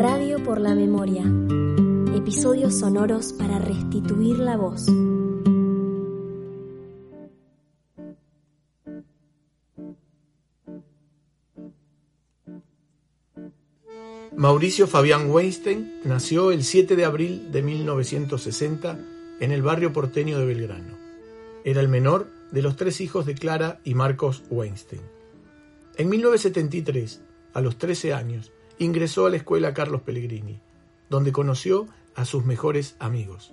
Radio por la Memoria. Episodios sonoros para restituir la voz. Mauricio Fabián Weinstein nació el 7 de abril de 1960 en el barrio porteño de Belgrano. Era el menor de los tres hijos de Clara y Marcos Weinstein. En 1973, a los 13 años, ingresó a la escuela Carlos Pellegrini, donde conoció a sus mejores amigos.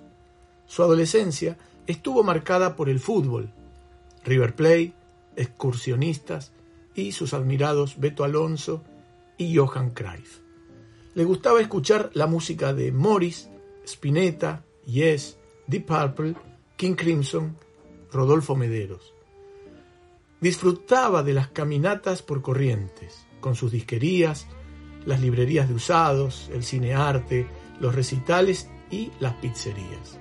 Su adolescencia estuvo marcada por el fútbol, River Plate, excursionistas y sus admirados Beto Alonso y Johan Cruyff. Le gustaba escuchar la música de Morris, Spinetta, Yes, Deep Purple, King Crimson, Rodolfo Mederos. Disfrutaba de las caminatas por corrientes, con sus disquerías, las librerías de usados, el cinearte, los recitales y las pizzerías.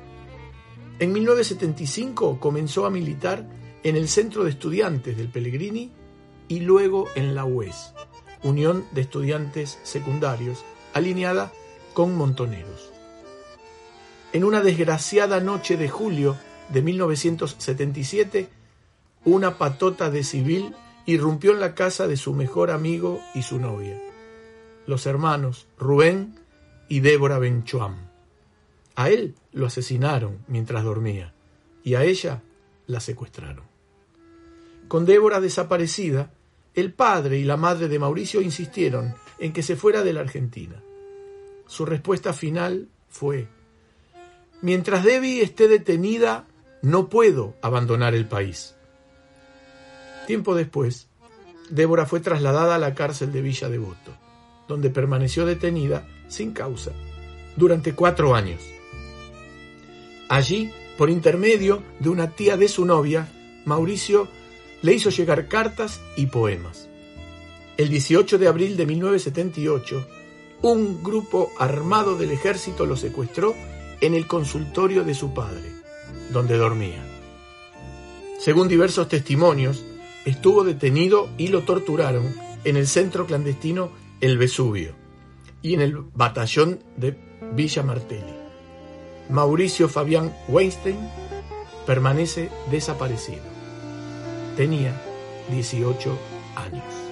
En 1975 comenzó a militar en el Centro de Estudiantes del Pellegrini y luego en la UES, Unión de Estudiantes Secundarios, alineada con Montoneros. En una desgraciada noche de julio de 1977, una patota de civil irrumpió en la casa de su mejor amigo y su novia, los hermanos Rubén y Débora Benchoam. A él lo asesinaron mientras dormía y a ella la secuestraron. Con Débora desaparecida, el padre y la madre de Mauricio insistieron en que se fuera de la Argentina. Su respuesta final fue, mientras Debbie esté detenida, no puedo abandonar el país. Tiempo después, Débora fue trasladada a la cárcel de Villa Devoto, donde permaneció detenida sin causa durante cuatro años. Allí, por intermedio de una tía de su novia, Mauricio le hizo llegar cartas y poemas. El 18 de abril de 1978, un grupo armado del ejército lo secuestró en el consultorio de su padre, donde dormía. Según diversos testimonios, estuvo detenido y lo torturaron en el centro clandestino El Vesubio y en el batallón de Villa Martelli. Mauricio Fabián Weinstein permanece desaparecido. Tenía 18 años.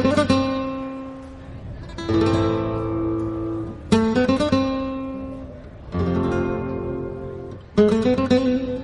Thank you.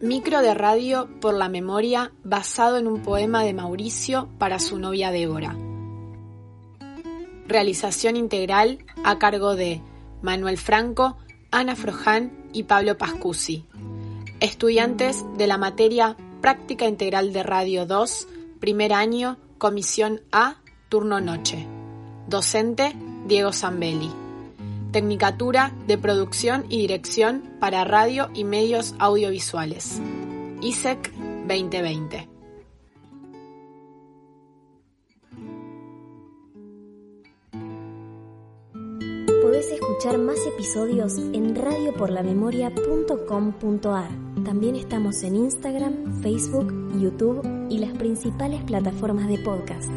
Micro de radio por la memoria basado en un poema de Mauricio para su novia Débora. Realización integral a cargo de Manuel Franco, Ana Froján y Pablo Pascusi. Estudiantes de la materia Práctica Integral de Radio 2, primer año, Comisión A, turno noche. Docente Diego Zambelli. Tecnicatura de Producción y Dirección para Radio y Medios Audiovisuales. ISEC 2020. Podés escuchar más episodios en radioporlamemoria.com.ar. También estamos en Instagram, Facebook, YouTube y las principales plataformas de podcast.